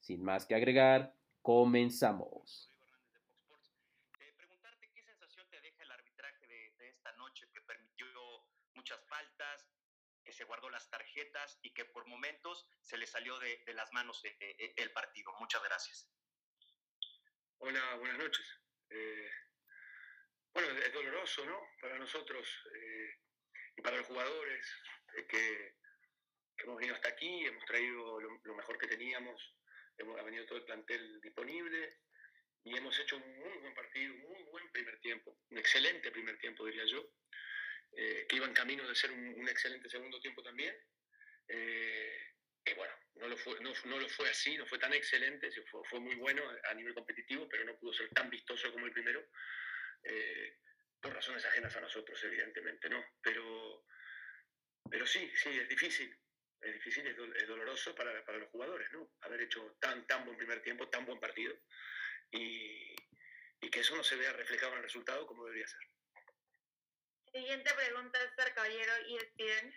Sin más que agregar, comenzamos. Eh, preguntarte qué sensación te deja el arbitraje de, de, esta noche que permitió muchas faltas, que se guardó las tarjetas y que por momentos se le salió de, de las manos eh, eh, el partido. Muchas gracias. Hola, buenas noches. Eh, bueno, es doloroso, ¿no? Para nosotros eh, y para los jugadores eh, que, que, hemos venido hasta aquí, hemos traído lo, lo, mejor que teníamos, hemos ha venido todo el plantel disponible y hemos hecho un muy buen partido, un muy buen primer tiempo, un excelente primer tiempo, diría yo, eh, que iba en camino de ser un, un excelente segundo tiempo también. que bueno, no lo, fue, no, lo fue así, no fue tan excelente, fue, fue muy bueno a nivel competitivo, pero no pudo ser tan vistoso como el primero eh, por razones ajenas a nosotros, evidentemente, ¿no? Pero, pero sí, sí, es difícil, es difícil, es, do, es doloroso para, para, los jugadores, ¿no? Haber hecho tan, tan buen primer tiempo, tan buen partido, y, y que eso no se vea reflejado en el resultado como debería ser. Siguiente pregunta, César Caballero, ESPN.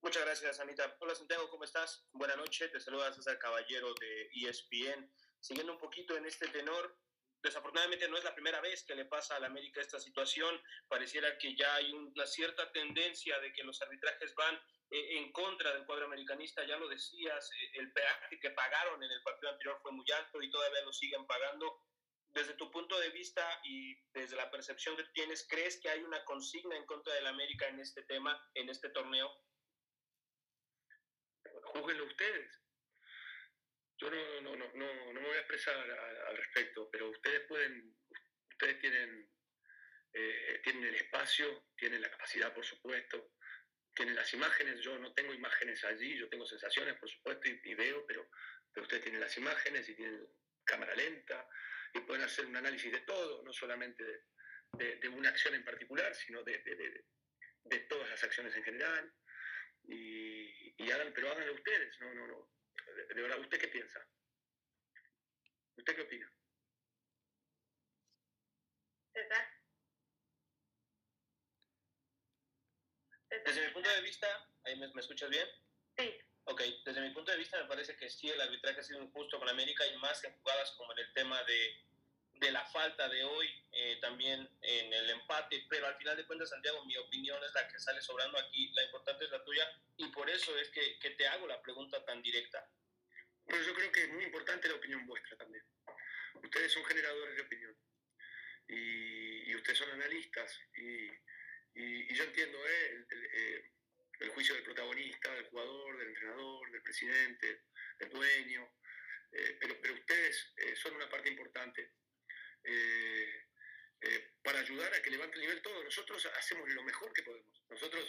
Muchas gracias, Anita. Hola, Santiago, ¿cómo estás? Buenas noches, te saluda César Caballero de ESPN. Siguiendo un poquito en este tenor, desafortunadamente no es la primera vez que le pasa a la América esta situación. Pareciera que ya hay una cierta tendencia de que los arbitrajes van eh, en contra del cuadro americanista. Ya lo decías, eh, el peaje que pagaron en el partido anterior fue muy alto y todavía lo siguen pagando. Desde tu punto de vista y desde la percepción que tienes, ¿crees que hay una consigna en contra del América en este tema, en este torneo? Júguenlo ustedes. No, no, no, no, no me voy a expresar al respecto, pero ustedes pueden, ustedes tienen, eh, tienen el espacio, tienen la capacidad, por supuesto, tienen las imágenes. Yo no tengo imágenes allí, yo tengo sensaciones, por supuesto, y, veo, pero, ustedes tienen las imágenes y tienen cámara lenta y pueden hacer un análisis de todo, no solamente de, una acción en particular, sino de, todas las acciones en general. Y, y hagan, pero háganlo ustedes, no, no, no. De, verdad, ¿usted qué piensa? ¿Usted qué opina? ¿César? Desde mi punto de vista, ¿ahí me, me, escuchas bien? Sí. Ok, desde mi punto de vista me parece que sí, el arbitraje ha sido injusto con América y más en jugadas como en el tema de, de la falta de hoy, eh, también en el empate, pero al final de cuentas, Santiago, mi opinión es la que sale sobrando aquí, la importante es la tuya, y por eso es que, te hago la pregunta tan directa. Bueno, yo creo que es muy importante la opinión vuestra también. Ustedes son generadores de opinión, y, ustedes son analistas, y, yo entiendo eh, eh, el, juicio del protagonista, del jugador, del entrenador, del presidente, del dueño, pero, ustedes son una parte importante eh, eh, para ayudar a que levante el nivel todo. Nosotros hacemos lo mejor que podemos. Nosotros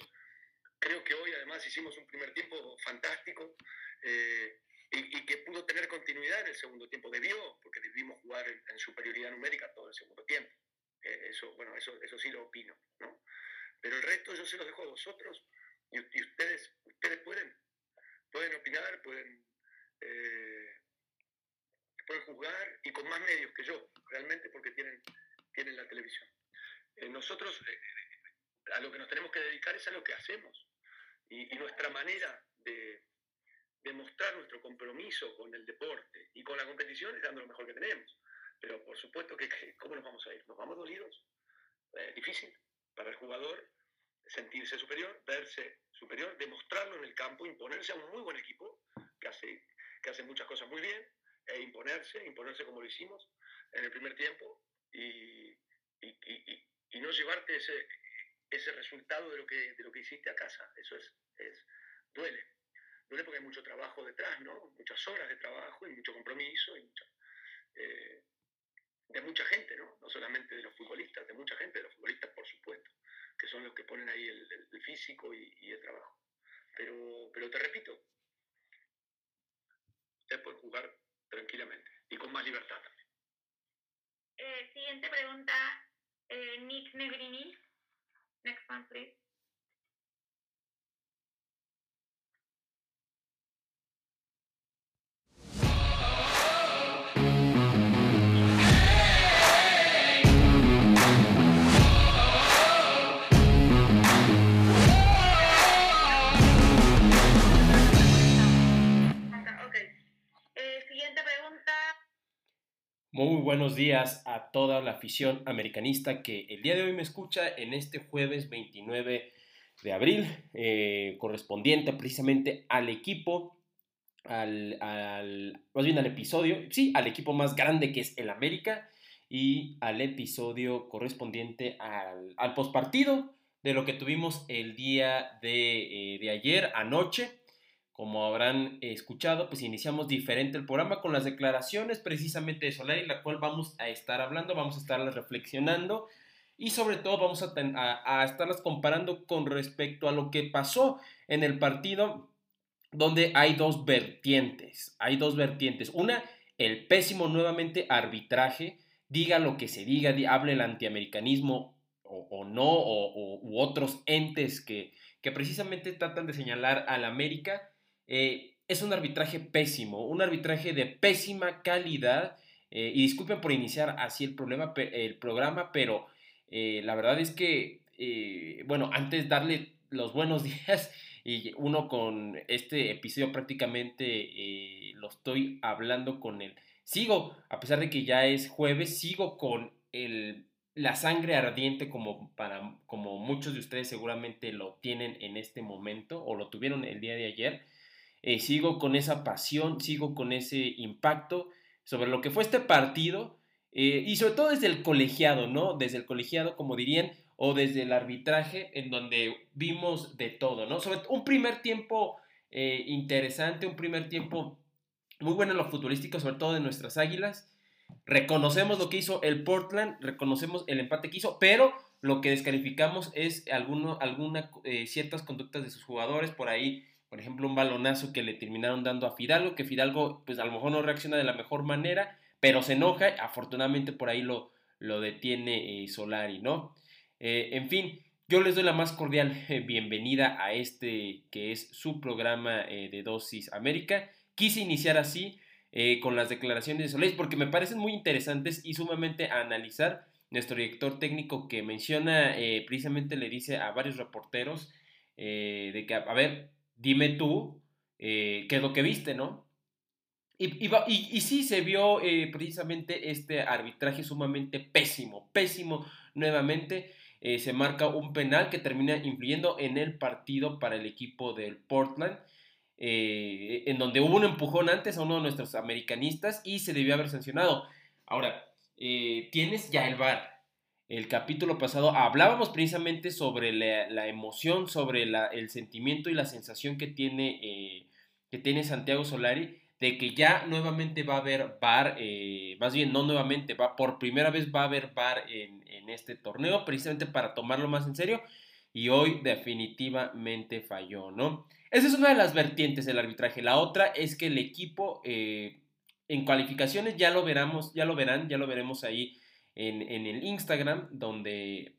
creo que hoy además hicimos un primer tiempo fantástico eh, y, que pudo tener continuidad en el segundo tiempo. Debió, porque debimos jugar en, superioridad numérica todo el segundo tiempo. Eso, bueno, eso, eso sí lo opino, ¿no? Pero el resto yo se los dejo a vosotros y, ustedes, ustedes pueden, pueden opinar, pueden pueden juzgar y con más medios que yo, realmente porque tienen, tienen la televisión. Eh, nosotros eh, a lo que nos tenemos que dedicar es a lo que hacemos y, y nuestra manera de, de, mostrar nuestro compromiso con el deporte y con la competición es dando lo mejor que tenemos. Pero por supuesto que, que ¿cómo nos vamos a ir? ¿Nos vamos dolidos? Eh, difícil para el jugador sentirse superior, verse superior, demostrarlo en el campo, imponerse a un muy buen equipo que hace, que hace muchas cosas muy bien e imponerse, imponerse como lo hicimos en el primer tiempo y, y, y, y no llevarte ese, ese resultado de lo, que, de lo que hiciste a casa. Eso es, es, duele. Duele porque hay mucho trabajo detrás, ¿no? Muchas horas de trabajo y mucho compromiso y eh, de mucha gente, ¿no? No solamente de los futbolistas, de mucha gente, de los futbolistas, por supuesto, que son los que ponen ahí el, el, el físico y, y, el trabajo. Pero, pero te repito, usted puede jugar tranquilamente y con más libertad también. Eh, siguiente pregunta, eh, Nick Negrini. Next one, please. Buenos días a toda la afición americanista que el día de hoy me escucha en este jueves 29 de abril, eh, correspondiente precisamente al equipo, al, más bien al episodio, sí, al equipo más grande que es el América y al episodio correspondiente al, al postpartido de lo que tuvimos el día de, eh, de ayer, anoche. Como habrán escuchado, pues iniciamos diferente el programa con las declaraciones precisamente de Solari, la cual vamos a estar hablando, vamos a estarlas reflexionando y sobre todo vamos a, estarlas comparando con respecto a lo que pasó en el partido donde hay dos vertientes, hay dos vertientes. Una, el pésimo nuevamente arbitraje, diga lo que se diga, di- hable el antiamericanismo o, no, o- u otros entes que, que precisamente tratan de señalar al América eh, es un arbitraje pésimo, un arbitraje de pésima calidad. eh, y disculpen por iniciar así el, problema, el programa, pero eh, la verdad es que, bueno, antes darle los buenos días y uno con este episodio prácticamente lo estoy hablando con el... Sigo, a pesar de que ya es jueves, sigo con el, la sangre ardiente como, para, como muchos de ustedes seguramente lo tienen en este momento o lo tuvieron el día de ayer. Eh, sigo con esa pasión, sigo con ese impacto sobre lo que fue este partido eh, y sobre todo desde el colegiado, ¿no? Desde el colegiado, como dirían, o desde el arbitraje, en donde vimos de todo, ¿no? Sobre un primer tiempo eh, interesante, un primer tiempo muy bueno en lo futbolístico, sobre todo de nuestras águilas. Reconocemos lo que hizo el Portland, reconocemos el empate que hizo, pero lo que descalificamos es alguno, alguna, ciertas conductas de sus jugadores, por ahí por ejemplo, un balonazo que le terminaron dando a Fidalgo, que Fidalgo, pues a lo mejor no reacciona de la mejor manera, pero se enoja, afortunadamente por ahí lo, lo detiene eh, Solari, ¿no? Eh, en fin, yo les doy la más cordial eh, bienvenida a este que es su programa eh, de Dosis América. Quise iniciar así con las declaraciones de Solari porque me parecen muy interesantes y sumamente a analizar. Nuestro director técnico que menciona, precisamente le dice a varios reporteros de que, a ver, dime tú eh, qué es lo que viste, ¿no? Y, sí se vio eh, precisamente este arbitraje sumamente pésimo, pésimo nuevamente. Eh, se marca un penal que termina influyendo en el partido para el equipo del Portland, en donde hubo un empujón antes a uno de nuestros americanistas y se debió haber sancionado. Ahora, tienes ya el VAR, el capítulo pasado hablábamos precisamente sobre la, emoción, sobre el sentimiento y la sensación que tiene, eh, que tiene Santiago Solari de que ya nuevamente va a haber VAR, eh, más bien no nuevamente, va, por primera vez va a haber en, en, este torneo, precisamente para tomarlo más en serio, y hoy definitivamente falló, ¿no? Esa es una de las vertientes del arbitraje. La otra es que el equipo eh, en cualificaciones ya lo veremos, ya lo verán, ya lo veremos ahí en, el Instagram, donde,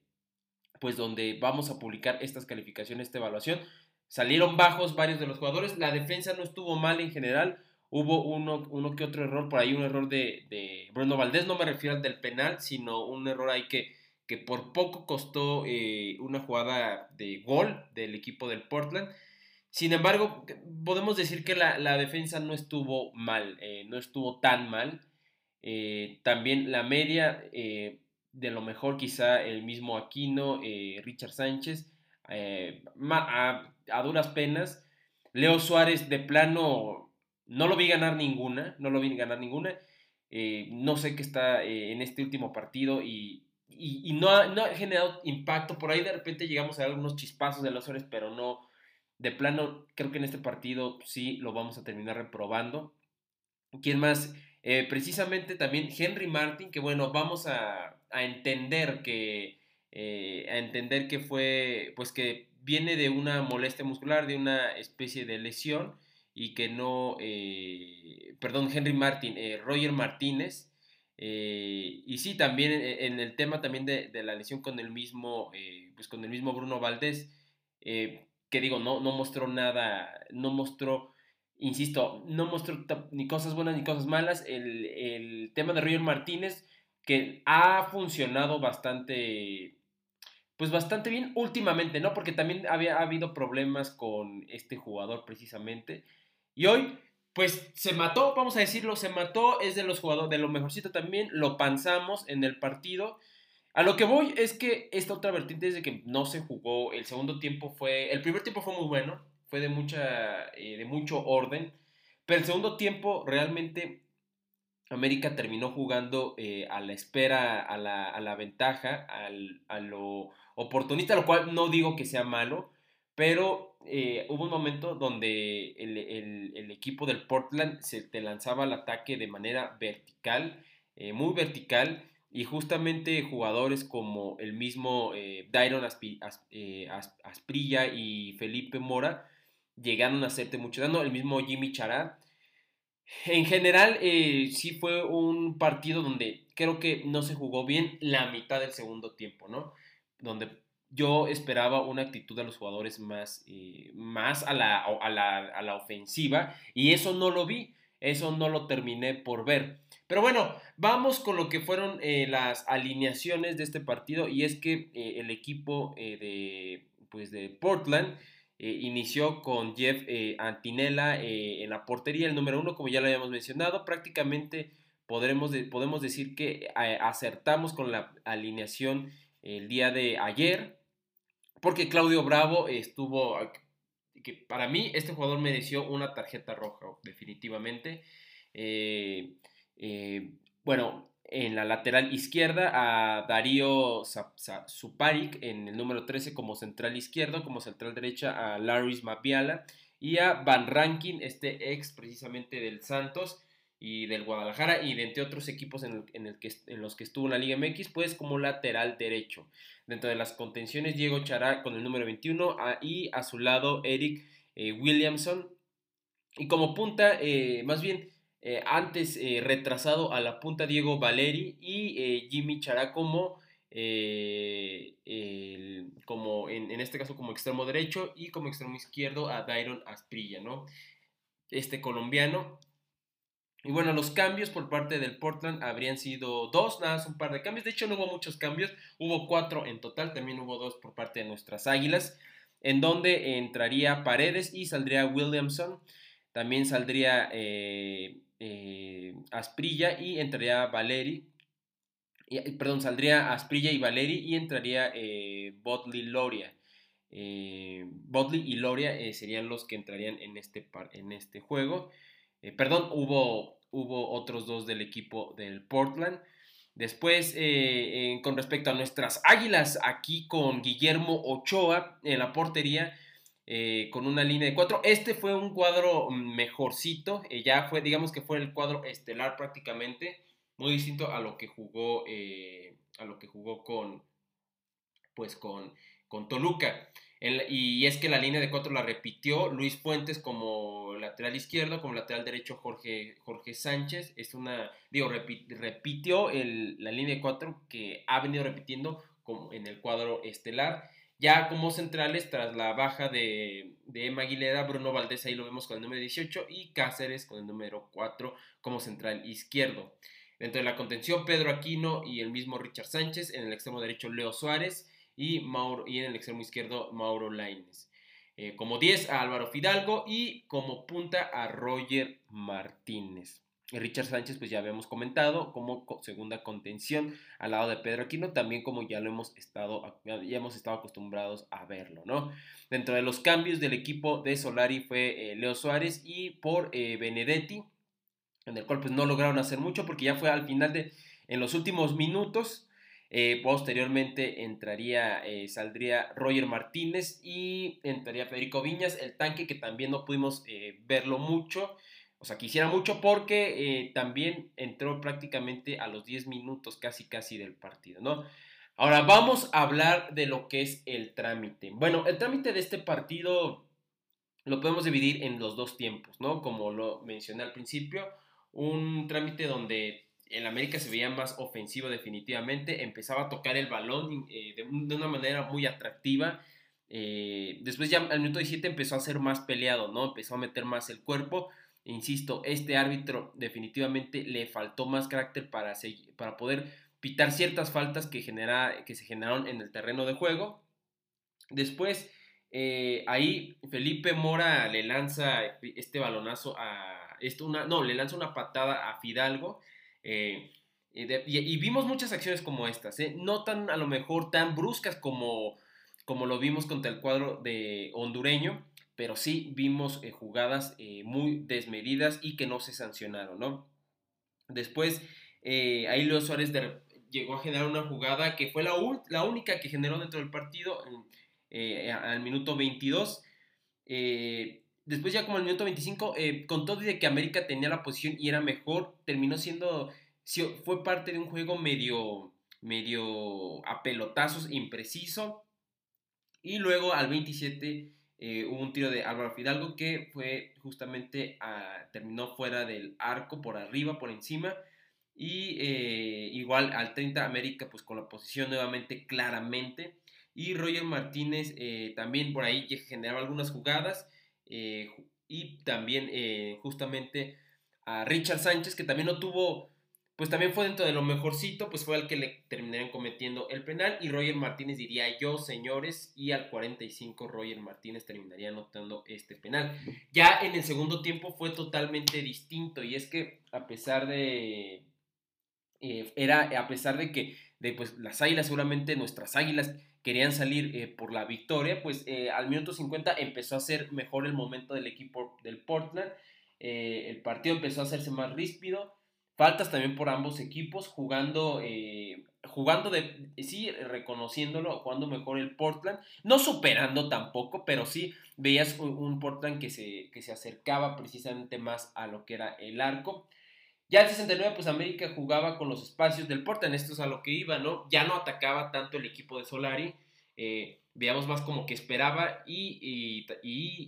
pues donde vamos a publicar estas calificaciones, esta evaluación. Salieron bajos varios de los jugadores, la defensa no estuvo mal en general, hubo uno, uno que otro error, por ahí un error de, de Bruno Valdés, no me refiero al del penal, sino un error ahí que, que por poco costó eh, una jugada de gol del equipo del Portland. Sin embargo, podemos decir que la, la defensa no estuvo mal, eh, no estuvo tan mal. Eh, también la media, eh, de lo mejor quizá el mismo Aquino, eh, Richard Sánchez, a, a, duras penas. Leo Suárez de plano no lo vi ganar ninguna, no lo vi ganar ninguna. No sé qué está en este último partido y, y, no, ha, no, ha, generado impacto. Por ahí de repente llegamos a algunos chispazos de Leo Suárez, pero no. De plano, creo que en este partido sí lo vamos a terminar reprobando. ¿Quién más? Eh, precisamente también Henry Martin, que bueno, vamos a, a entender que eh, a entender que fue, pues que viene de una molestia muscular, de una especie de lesión y que no, perdón, Henry Martin, Roger Martínez, y sí, también en, el tema también de, la lesión con el mismo, pues con el mismo Bruno Valdés, que digo, no, no mostró nada, no mostró insisto, no mostró ni cosas buenas ni cosas malas. El, tema de Roger Martínez, que ha funcionado bastante, pues bastante bien últimamente, ¿no? Porque también había habido problemas con este jugador precisamente. Y hoy, pues se mató, vamos a decirlo, se mató, es de los jugadores, de lo mejorcito también, lo panzamos en el partido. A lo que voy es que esta otra vertiente es de que no se jugó, el segundo tiempo fue, el primer tiempo fue muy bueno, fue de, mucha, eh, de mucho orden. Pero el segundo tiempo realmente América terminó jugando eh, a la espera, a la, a la ventaja, a lo oportunista, lo cual no digo que sea malo, pero eh, hubo un momento donde el, equipo del Portland se te lanzaba al ataque de manera vertical, muy vertical, y justamente jugadores como el mismo Dairon Asprilla y Felipe Mora llegaron a hacerte mucho daño. El mismo Jimmy Chará. En general, eh, sí fue un partido donde creo que no se jugó bien la mitad del segundo tiempo, ¿no? Donde yo esperaba una actitud de los jugadores más, eh, más a, la, a, la, ofensiva y eso no lo vi, eso no lo terminé por ver. Pero bueno, vamos con lo que fueron eh, las alineaciones de este partido y es que el equipo de, pues de Portland eh, inició con Jeff eh, Antinella eh, en la portería, el número uno, como ya lo habíamos mencionado. Prácticamente podremos, podemos decir que acertamos con la alineación el día de ayer, porque Claudio Bravo estuvo, que para mí este jugador mereció una tarjeta roja, definitivamente. bueno, en la lateral izquierda a Darío Suparic en el número 13 como central izquierdo, como central derecha a Laris Mapiala y a Van Rankin, este ex precisamente del Santos y del Guadalajara y de entre otros equipos en, en los que estuvo en la Liga MX, pues como lateral derecho. Dentro de las contenciones, Diego Chará con el número 21 y a su lado Eric eh, Williamson. Y como punta, eh, más bien eh, antes eh, retrasado a la punta Diego Valeri y eh, Jimmy Chará como, como en, este caso como extremo derecho y como extremo izquierdo a Dairon Asprilla, ¿no? Este colombiano. Y bueno, los cambios por parte del Portland habrían sido dos, nada más un par de cambios. De hecho, no hubo muchos cambios, hubo cuatro en total, también hubo dos por parte de nuestras águilas, en donde entraría Paredes y saldría Williamson. También saldría Asprilla y entraría Valeri. Y, perdón, saldría Asprilla y Valeri y entraría eh, Botley Loria. Eh, Botley y Loria eh, serían los que entrarían en este, en este juego. perdón, hubo, hubo otros dos del equipo del Portland. Después, con respecto a nuestras águilas, aquí con Guillermo Ochoa en la portería, eh, con una línea de cuatro. Este fue un cuadro mejorcito, eh, ya fue, digamos que fue el cuadro estelar prácticamente, muy distinto a lo que jugó, eh, a lo que jugó con, pues con, con Toluca. y es que la línea de cuatro la repitió Luis Fuentes como lateral izquierdo, como lateral derecho Jorge, Jorge Sánchez. Es una, digo, repitió la línea de cuatro que ha venido repitiendo como en el cuadro estelar. Ya como centrales, tras la baja de, Emma Aguilera, Bruno Valdés ahí lo vemos con el número 18 y Cáceres con el número 4 como central izquierdo. Dentro de la contención, Pedro Aquino y el mismo Richard Sánchez. En el extremo derecho, Leo Suárez. Y, Mauro, y en el extremo izquierdo, Mauro Laines. Eh, como 10 a Álvaro Fidalgo y como punta a Roger Martínez. Richard Sánchez, pues ya habíamos comentado, como segunda contención al lado de Pedro Aquino, también como ya lo hemos estado, ya hemos estado acostumbrados a verlo, ¿no? Dentro de los cambios del equipo de Solari fue eh, Leo Suárez y por eh, Benedetti, en el cual pues no lograron hacer mucho porque ya fue al final de, en los últimos minutos, eh, posteriormente entraría, saldría Roger Martínez y entraría Federico Viñas, el tanque que también no pudimos verlo mucho, o sea, quisiera mucho porque eh, también entró prácticamente a los 10 minutos casi casi del partido, ¿no? Ahora vamos a hablar de lo que es el trámite. Bueno, el trámite de este partido lo podemos dividir en los dos tiempos, ¿no? Como lo mencioné al principio, un trámite donde el América se veía más ofensivo definitivamente, empezaba a tocar el balón eh, de, una manera muy atractiva. Eh, después ya al minuto 17 empezó a ser más peleado, ¿no? Empezó a meter más el cuerpo. Insisto, este árbitro definitivamente le faltó más carácter para, para poder pitar ciertas faltas que, genera, que se generaron en el terreno de juego. Después, eh, ahí Felipe Mora le lanza este balonazo a... Esto una, no, le lanza una patada a Fidalgo. Eh, y, vimos muchas acciones como estas, ¿eh? no tan a lo mejor tan bruscas como, como lo vimos contra el cuadro de hondureño, pero sí vimos jugadas muy desmedidas y que no se sancionaron, ¿no? Después, ahí Leo Suárez llegó a generar una jugada que fue la, la única que generó dentro del partido eh, al minuto 22. Eh, después ya como al minuto 25, eh, con todo de que América tenía la posición y era mejor, terminó siendo, fue parte de un juego medio, medio a pelotazos, impreciso. Y luego al 27 hubo un tiro de Álvaro Fidalgo que fue justamente, terminó fuera del arco, por arriba, por encima. Y igual al 30 América pues con la posición nuevamente claramente. Y Roger Martínez eh, también por ahí generaba algunas jugadas. Eh, y también eh, justamente a Richard Sánchez, que también no tuvo, pues también fue dentro de lo mejorcito, pues fue el que le terminaron cometiendo el penal. Y Roger Martínez diría yo, señores, y al 45 Roger Martínez terminaría anotando este penal. Ya en el segundo tiempo fue totalmente distinto. Y es que a pesar de... era a pesar de que de, pues, las águilas, seguramente nuestras águilas querían salir eh, por la victoria, pues eh, al minuto 50 empezó a ser mejor el momento del equipo del Portland, eh, el partido empezó a hacerse más ríspido, faltas también por ambos equipos, jugando, jugando de, sí, reconociéndolo, jugando mejor el Portland, no superando tampoco, pero sí veías un, Portland que se, que se acercaba precisamente más a lo que era el arco. Ya en 69, pues América jugaba con los espacios del Portland, esto es a lo que iba, ¿no? Ya no atacaba tanto el equipo de Solari, eh, veamos más como que esperaba y,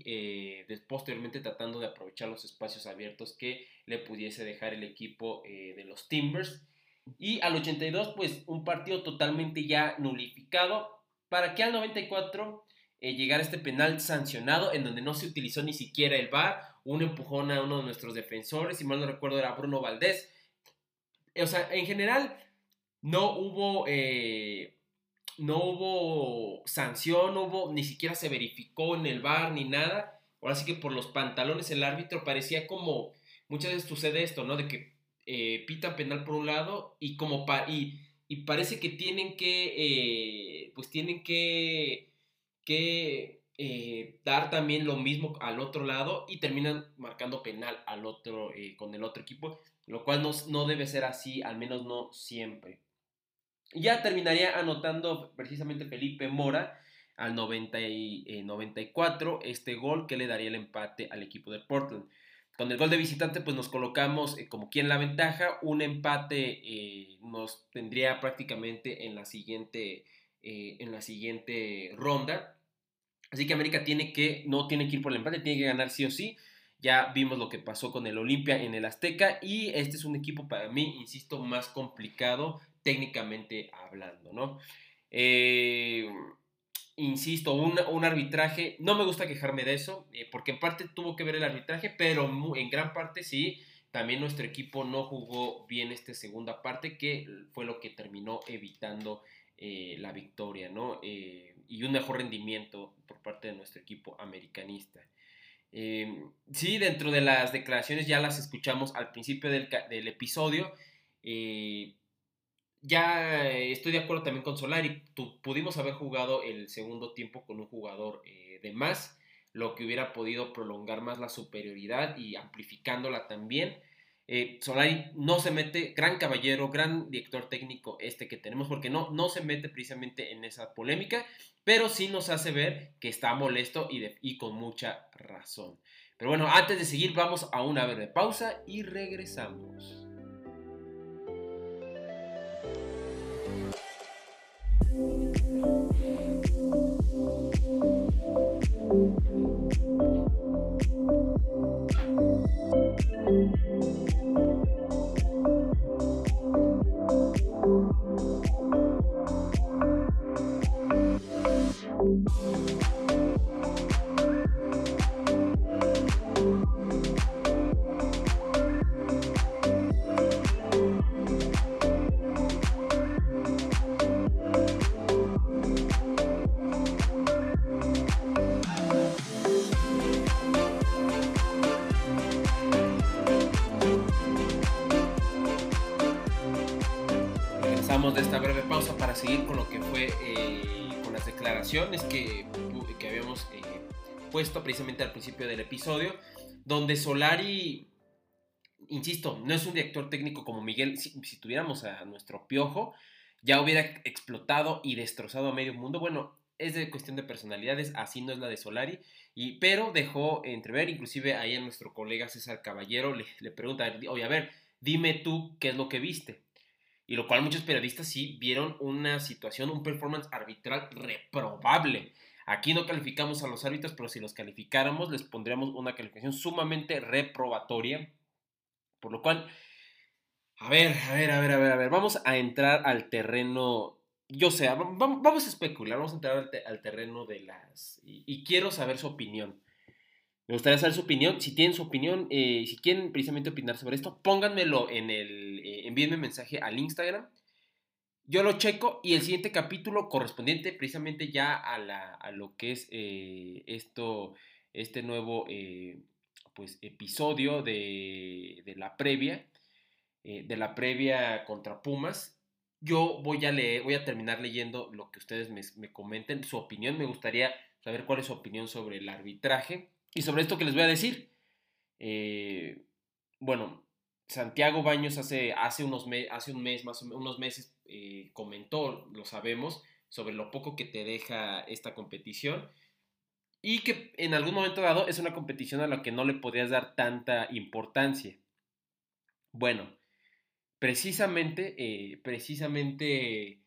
eh, posteriormente tratando de aprovechar los espacios abiertos que le pudiese dejar el equipo eh, de los Timbers. Y al 82, pues un partido totalmente ya nulificado, para que al 94 llegara este penal sancionado en donde no se utilizó ni siquiera el VAR, un empujón a uno de nuestros defensores, si mal no recuerdo era Bruno Valdés. O sea, en general no hubo, eh, no hubo sanción, no hubo, ni siquiera se verificó en el bar ni nada. Ahora sí que por los pantalones el árbitro parecía como, muchas veces sucede esto, ¿no? De que eh, pitan penal por un lado y como y, y, parece que tienen que, eh, pues tienen que, que eh, dar también lo mismo al otro lado y terminan marcando penal al otro, eh, con el otro equipo, lo cual no, no, debe ser así, al menos no siempre. Ya terminaría anotando precisamente Felipe Mora al 90 y, 94 eh, este gol que le daría el empate al equipo de Portland. Con el gol de visitante pues nos colocamos como quien la ventaja, un empate nos tendría prácticamente en la siguiente, en la siguiente ronda Así que América tiene que, no tiene que ir por el empate, tiene que ganar sí o sí. Ya vimos lo que pasó con el Olimpia en el Azteca y este es un equipo para mí, insisto, más complicado técnicamente hablando, ¿no? Eh, insisto, un, arbitraje, no me gusta quejarme de eso, eh, porque en parte tuvo que ver el arbitraje, pero en gran parte sí, también nuestro equipo no jugó bien esta segunda parte, que fue lo que terminó evitando eh, la victoria, ¿no? y un mejor rendimiento por parte de nuestro equipo americanista. Sí, dentro de las declaraciones ya las escuchamos al principio del, episodio. Eh, ya estoy de acuerdo también con Solari. pudimos haber jugado el segundo tiempo con un jugador eh, de más, lo que hubiera podido prolongar más la superioridad y amplificándola también. Eh, Solari no se mete, gran caballero, gran director técnico este que tenemos, porque no, no se mete precisamente en esa polémica, pero sí nos hace ver que está molesto y, y con mucha razón. Pero bueno, antes de seguir, vamos a una breve pausa y regresamos. De puesto precisamente al principio del episodio, donde Solari, insisto, no es un director técnico como Miguel, si, tuviéramos a nuestro piojo, ya hubiera explotado y destrozado a medio mundo. Bueno, es de cuestión de personalidades, así no es la de Solari, y, pero dejó entrever, inclusive ahí a nuestro colega César Caballero le, le pregunta, oye, a ver, dime tú qué es lo que viste y lo cual muchos periodistas sí vieron una situación, un performance arbitral reprobable. Aquí no calificamos a los árbitros, pero si los calificáramos les pondríamos una calificación sumamente reprobatoria. Por lo cual, a ver, a ver, a ver, a ver, a ver, vamos a entrar al terreno, yo sé, vamos a especular, vamos a entrar al, terreno de las... y quiero saber su opinión. Me gustaría saber su opinión. Si tienen su opinión, eh, si quieren precisamente opinar sobre esto, pónganmelo en el. Eh, envíenme mensaje al Instagram. Yo lo checo y el siguiente capítulo correspondiente precisamente ya a, la, a lo que es eh, esto, este nuevo pues, episodio de, de la previa, de la previa contra Pumas. Yo voy a leer, voy a terminar leyendo lo que ustedes me, me comenten, su opinión. Me gustaría saber cuál es su opinión sobre el arbitraje y sobre esto que les voy a decir, eh, bueno, Santiago Baños hace, hace, unos hace un mes, más o menos, unos meses, eh, comentó, lo sabemos, sobre lo poco que te deja esta competición y que en algún momento dado es una competición a la que no le podías dar tanta importancia. Bueno, precisamente, eh, precisamente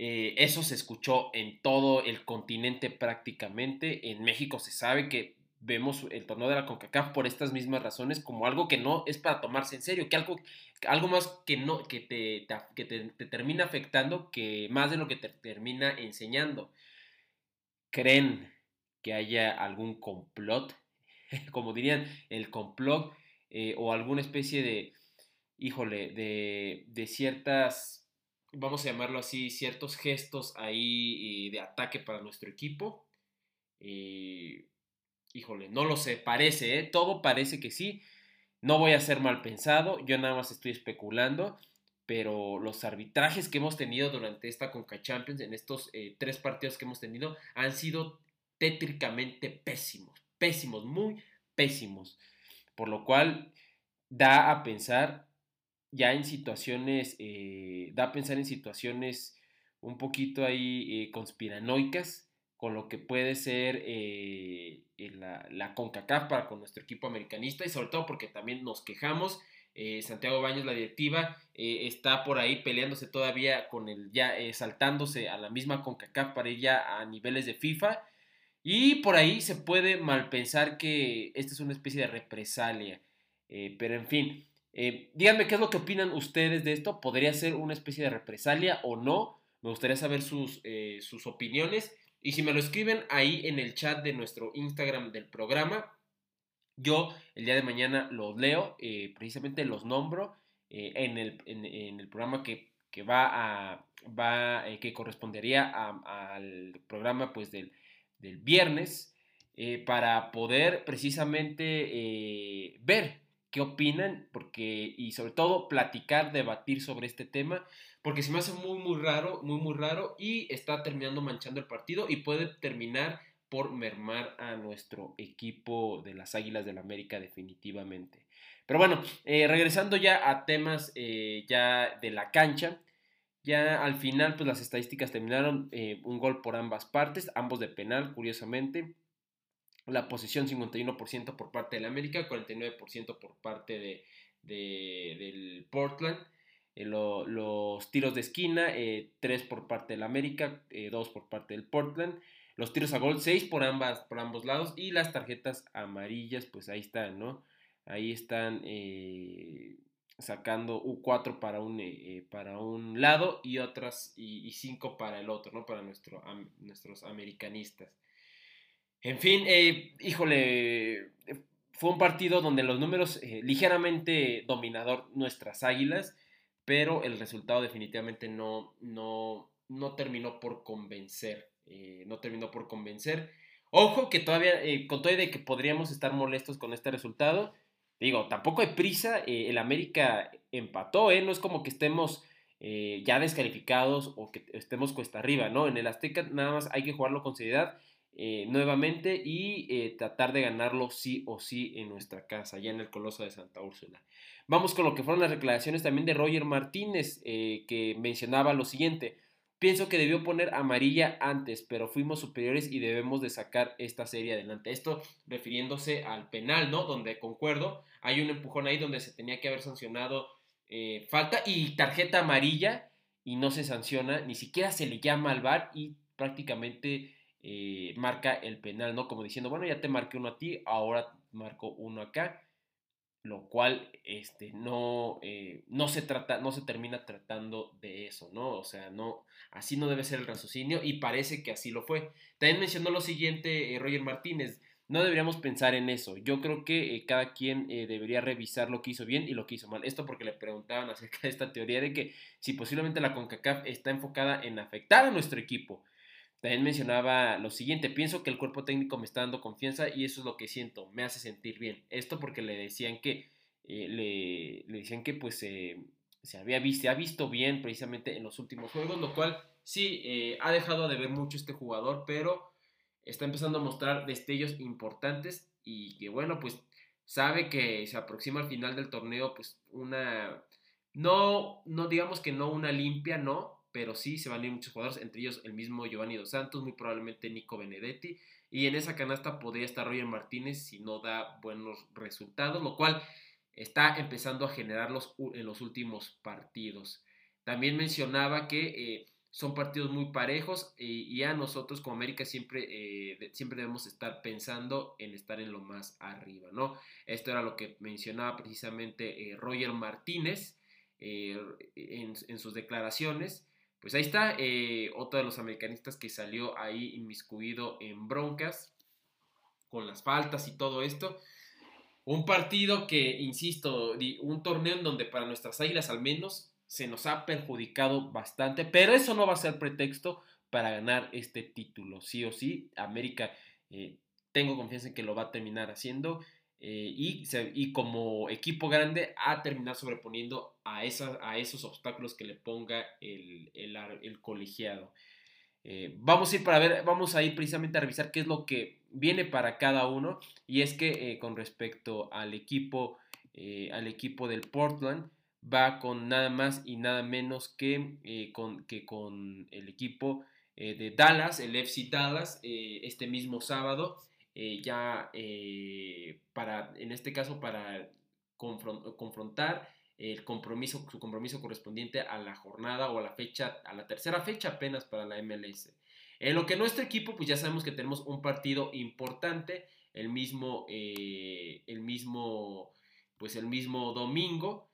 eso se escuchó en todo el continente prácticamente. En México se sabe que vemos el torneo de la CONCACAF por estas mismas razones como algo que no es para tomarse en serio, que algo, algo más que, no, que, te, que te, termina afectando que más de lo que te termina enseñando. ¿Creen que haya algún complot? como dirían, el complot eh, o alguna especie de, híjole, de, de ciertas, vamos a llamarlo así, ciertos gestos ahí eh, de ataque para nuestro equipo. Eh, híjole, no lo sé, parece, ¿eh? todo parece que sí. No voy a ser mal pensado, yo nada más estoy especulando, pero los arbitrajes que hemos tenido durante esta Conca Champions, en estos eh, tres partidos que hemos tenido, han sido tétricamente pésimos, pésimos, muy pésimos. Por lo cual da a pensar ya en situaciones, eh, da a pensar en situaciones un poquito ahí conspiranoicas con lo que puede ser eh, la, la, CONCACAF para con nuestro equipo americanista y sobre todo porque también nos quejamos. Eh, Santiago Baños, la directiva, eh, está por ahí peleándose todavía con el ya saltándose a la misma CONCACAF para ir ya a niveles de FIFA. Y por ahí se puede mal pensar que esta es una especie de represalia. pero en fin, díganme qué es lo que opinan ustedes de esto. ¿Podría ser una especie de represalia o no? Me gustaría saber sus, sus opiniones. Y si me lo escriben ahí en el chat de nuestro Instagram del programa, yo el día de mañana los leo, eh, precisamente los nombro eh, en, el, en, el, programa que, va a, va, eh, que correspondería al programa pues del, del viernes, para poder precisamente ver opinan, porque, y sobre todo platicar, debatir sobre este tema porque se me hace muy, muy raro, muy, muy raro y está terminando manchando el partido y puede terminar por mermar a nuestro equipo de las Águilas del América definitivamente. Pero bueno, eh, regresando ya a temas eh, ya de la cancha, ya al final pues las estadísticas terminaron eh, un gol por ambas partes, ambos de penal, curiosamente. La posición 51% por parte del América, 49% por parte de, del Portland. los tiros de esquina, 3 por parte del América, 2 por parte del Portland. Los tiros a gol, 6 por, ambas, por ambos lados. Y las tarjetas amarillas, pues ahí están, ¿no? Ahí están sacando U4 para un, para un lado y otras y 5 para el otro, ¿no? Para nuestro, nuestros americanistas. En fin, eh, híjole, fue un partido donde los números eh, ligeramente dominador nuestras águilas, pero el resultado definitivamente no, no, no terminó por convencer. Eh, no terminó por convencer. Ojo que todavía, con todo de que podríamos estar molestos con este resultado, digo, tampoco hay prisa. el América empató, ¿eh? No es como que estemos ya descalificados o que estemos cuesta arriba, ¿no? En el Azteca nada más hay que jugarlo con seriedad eh, nuevamente y eh, tratar de ganarlo sí o sí en nuestra casa, ya en el Coloso de Santa Úrsula. Vamos con lo que fueron las declaraciones también de Roger Martínez, eh, que mencionaba lo siguiente. Pienso que debió poner amarilla antes, pero fuimos superiores y debemos de sacar esta serie adelante. Esto refiriéndose al penal, ¿no? Donde concuerdo, hay un empujón ahí donde se tenía que haber sancionado falta y tarjeta amarilla y no se sanciona, ni siquiera se le llama al VAR y prácticamente eh, marca el penal, ¿no? Como diciendo, bueno, ya te marqué uno a ti, ahora marco uno acá, lo cual este, no, eh, no, se trata, no se termina tratando de eso, ¿no? O sea, no, así no debe ser el raciocinio y parece que así lo fue. También mencionó lo siguiente eh, Roger Martínez, no deberíamos pensar en eso. Yo creo que cada quien debería revisar lo que hizo bien y lo que hizo mal. Esto porque le preguntaban acerca de esta teoría de que si posiblemente la CONCACAF está enfocada en afectar a nuestro equipo también mencionaba lo siguiente, pienso que el cuerpo técnico me está dando confianza y eso es lo que siento, me hace sentir bien. Esto porque le decían que, eh, le, decían que pues se había visto, se ha visto bien precisamente en los últimos juegos, lo cual sí, eh, ha dejado de ver mucho este jugador, pero está empezando a mostrar destellos importantes y que bueno, pues sabe que se aproxima al final del torneo, pues una, no, no digamos que no una limpia, no, pero sí se van a ir muchos jugadores, entre ellos el mismo Giovanni Dos Santos, muy probablemente Nico Benedetti, y en esa canasta podría estar Roger Martínez si no da buenos resultados, lo cual está empezando a generarlos en los últimos partidos. También mencionaba que eh, son partidos muy parejos y a nosotros como América siempre, eh, siempre debemos estar pensando en estar en lo más arriba, ¿no? Esto era lo que mencionaba precisamente eh, Roger Martínez en, sus declaraciones. Pues ahí está, eh, otro de los americanistas que salió ahí inmiscuido en broncas, con las faltas y todo esto. Un partido que, insisto, un torneo en donde para nuestras águilas al menos se nos ha perjudicado bastante, pero eso no va a ser pretexto para ganar este título, sí o sí. América, eh, tengo confianza en que lo va a terminar haciendo. Eh, y, como equipo grande a terminar sobreponiendo a, esos obstáculos que le ponga el, el, colegiado. Eh, vamos a ir para ver, vamos a ir precisamente a revisar qué es lo que viene para cada uno. Y es que eh, con respecto al equipo, al equipo del Portland, va con nada más y nada menos que, con, que con el equipo de Dallas, el FC Dallas, este mismo sábado. Eh, ya eh, para, en este caso, para confrontar el compromiso, su compromiso correspondiente a la jornada o a la fecha, a la tercera fecha apenas para la MLS. En lo que nuestro equipo, pues ya sabemos que tenemos un partido importante, el mismo, eh, el mismo, pues el mismo domingo,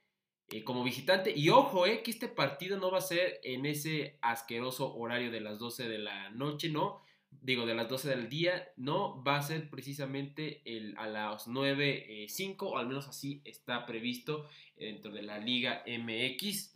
como visitante. Y ojo, eh, que este partido no va a ser en ese asqueroso horario de las 12 de la noche, no digo, de las 12 del día, no va a ser precisamente el, a las 9.05, eh, o al menos así está previsto dentro de la Liga MX,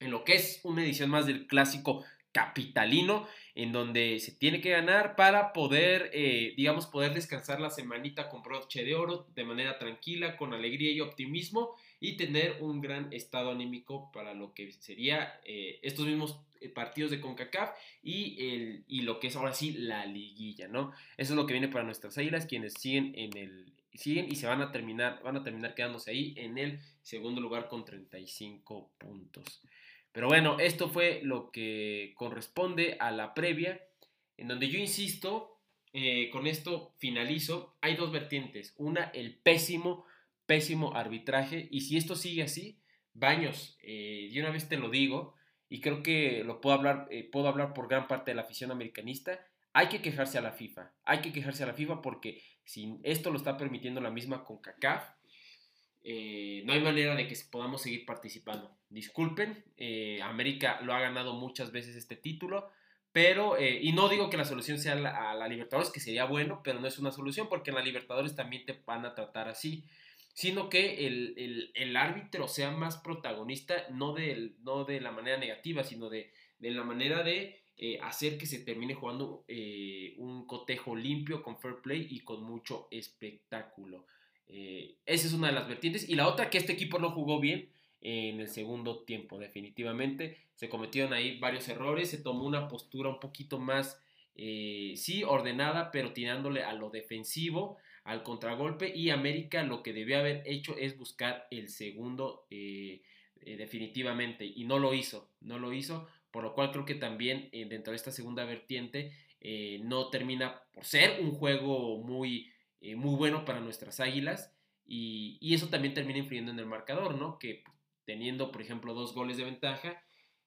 en lo que es una edición más del clásico capitalino, en donde se tiene que ganar para poder, eh, digamos, poder descansar la semanita con broche de oro de manera tranquila, con alegría y optimismo, y tener un gran estado anímico para lo que sería eh, estos mismos partidos de CONCACAF y, el, y lo que es ahora sí la liguilla, ¿no? Eso es lo que viene para nuestras águilas, quienes siguen en el siguen y se van a terminar van a terminar quedándose ahí en el segundo lugar con 35 puntos. Pero bueno, esto fue lo que corresponde a la previa, en donde yo insisto, eh, con esto finalizo, hay dos vertientes. Una, el pésimo, pésimo arbitraje, y si esto sigue así, Baños, eh, una vez te lo digo, y creo que lo puedo hablar, eh, puedo hablar por gran parte de la afición americanista, hay que quejarse a la FIFA, hay que quejarse a la FIFA porque si esto lo está permitiendo la misma CONCACAF, eh, no hay manera de que podamos seguir participando. Disculpen, eh, América lo ha ganado muchas veces este título, pero, eh, y no digo que la solución sea a la Libertadores, que sería bueno, pero no es una solución porque en la Libertadores también te van a tratar así, sino que el, el, árbitro sea más protagonista, no de, no de la manera negativa, sino de, de la manera de hacer que se termine jugando un cotejo limpio, con fair play y con mucho espectáculo. Eh, esa es una de las vertientes. Y la otra, que este equipo no jugó bien en el segundo tiempo, definitivamente. Se cometieron ahí varios errores, se tomó una postura un poquito más, eh, sí, ordenada, pero tirándole a lo defensivo, al contragolpe. Y América lo que debió haber hecho es buscar el segundo eh, definitivamente. Y no lo hizo, no lo hizo. Por lo cual creo que también dentro de esta segunda vertiente no termina por ser un juego muy eh, muy bueno para nuestras águilas y, eso también termina influyendo en el marcador, ¿no? Que teniendo, por ejemplo, dos goles de ventaja,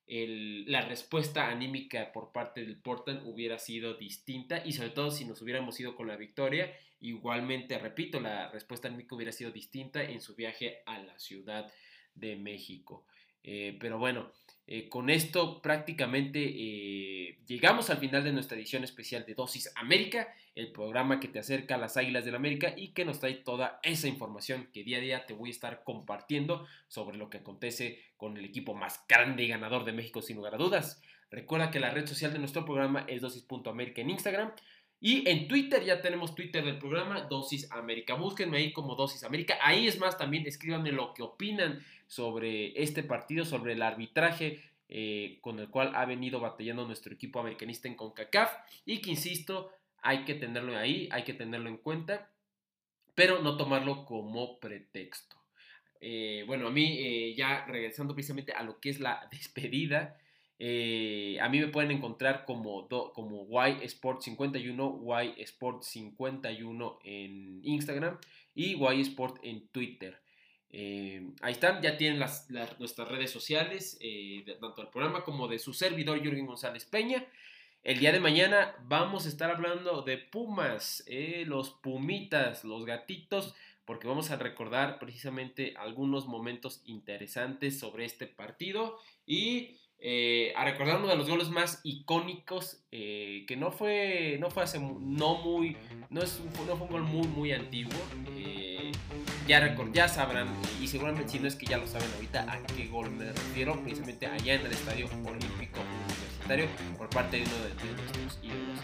la respuesta anímica por parte del Portland hubiera sido distinta y sobre todo si nos hubiéramos ido con la victoria, igualmente, repito, la respuesta anímica hubiera sido distinta en su viaje a la Ciudad de México. Eh, pero bueno, eh, con esto prácticamente eh, llegamos al final de nuestra edición especial de Dosis América, el programa que te acerca a las Águilas del América y que nos trae toda esa información que día a día te voy a estar compartiendo sobre lo que acontece con el equipo más grande y ganador de México sin lugar a dudas. Recuerda que la red social de nuestro programa es dosis.américa en Instagram. Y en Twitter ya tenemos Twitter del programa Dosis América. Búsquenme ahí como Dosis América. Ahí es más, también escríbanme lo que opinan sobre este partido, sobre el arbitraje eh, con el cual ha venido batallando nuestro equipo americanista en CONCACAF y que, insisto, hay que tenerlo ahí, hay que tenerlo en cuenta, pero no tomarlo como pretexto. Eh, bueno, a mí, eh, ya regresando precisamente a lo que es la despedida, a mí me pueden encontrar como, como Y Sport 51, Y Sport 51 en Instagram y Y Sport en Twitter. Eh, ahí están, ya tienen las, nuestras redes sociales, eh, tanto del programa como de su servidor Jürgen González Peña. El día de mañana vamos a estar hablando de Pumas, eh, los Pumitas, los gatitos, porque vamos a recordar precisamente algunos momentos interesantes sobre este partido y a recordar uno de los goles más icónicos que no fue, no fue hace no muy, no, es, no fue un gol muy, muy antiguo ya, ya sabrán, y seguramente si no es que ya lo saben ahorita, a qué gol me refiero, precisamente allá en el Estadio Olímpico Por parte de uno de, nuestros ídolos.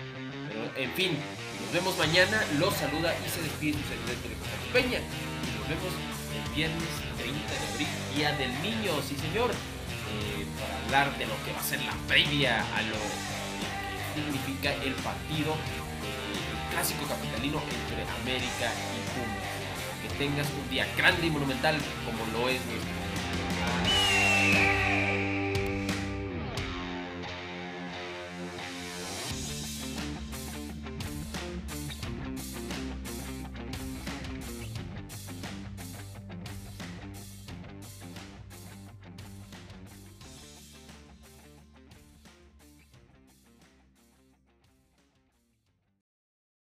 Pero, en fin, nos vemos mañana, los saluda y se despide su servidor de Peña. Y nos vemos el viernes 30 de abril, Día del Niño, sí señor, eh, para hablar de lo que va a ser la previa a lo que significa el partido, eh, clásico capitalino entre América y Pumas tengas un día grande y monumental como lo es nuestro.